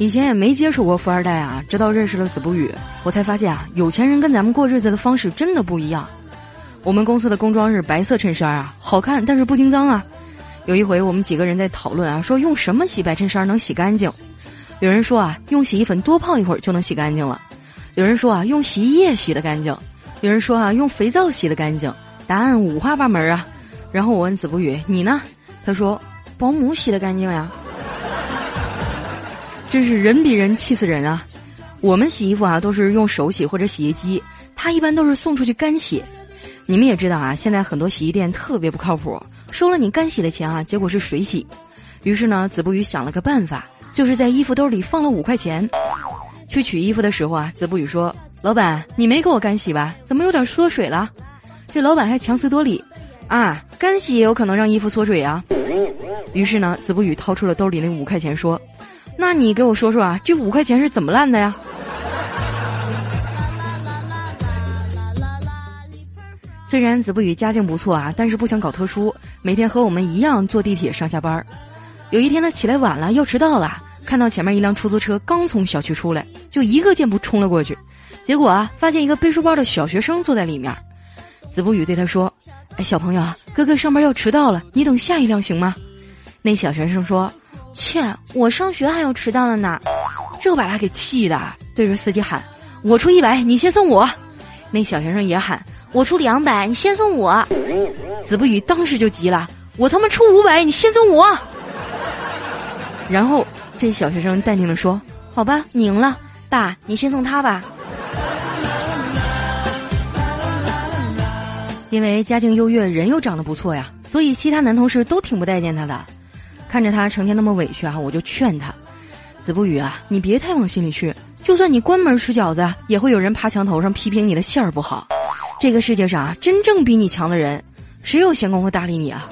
以前也没接触过富二代啊，直到认识了子不语，我才发现啊，有钱人跟咱们过日子的方式真的不一样。我们公司的工装是白色衬衫啊，好看但是不经脏啊。有一回我们几个人在讨论啊，说用什么洗白衬衫能洗干净？有人说啊，用洗衣粉多泡一会儿就能洗干净了；有人说啊，用洗衣液洗的干净；有人说啊，用肥皂洗的干净。答案五花八门啊。然后我问子不语，你呢？他说保姆洗的干净呀。真是人比人气死人啊！我们洗衣服啊都是用手洗或者洗衣机，他一般都是送出去干洗。你们也知道啊，现在很多洗衣店特别不靠谱，收了你干洗的钱啊，结果是水洗。于是呢，子不语想了个办法，就是在衣服兜里放了五块钱。去取衣服的时候啊，子不语说：“老板，你没给我干洗吧？怎么有点缩水了？”这老板还强词夺理：“啊，干洗也有可能让衣服缩水啊。”于是呢，子不语掏出了兜里那五块钱说。那你给我说说啊，这五块钱是怎么烂的呀？虽然子不语家境不错啊，但是不想搞特殊，每天和我们一样坐地铁上下班儿。有一天他起来晚了，要迟到了，看到前面一辆出租车刚从小区出来，就一个箭步冲了过去，结果啊，发现一个背书包的小学生坐在里面。子不语对他说：“哎，小朋友，哥哥上班要迟到了，你等下一辆行吗？”那小学生说。切！我上学还要迟到了呢，这把他给气的，对着司机喊：“我出一百，你先送我。”那小学生也喊：“我出两百，你先送我。”子不语当时就急了：“我他妈出五百，你先送我。”然后这小学生淡定的说：“好吧，你赢了，爸，你先送他吧。”因为家境优越，人又长得不错呀，所以其他男同事都挺不待见他的。看着他成天那么委屈啊，我就劝他：“子不语啊，你别太往心里去。就算你关门吃饺子，也会有人爬墙头上批评你的馅儿不好。这个世界上啊，真正比你强的人，谁有闲工夫搭理你啊？”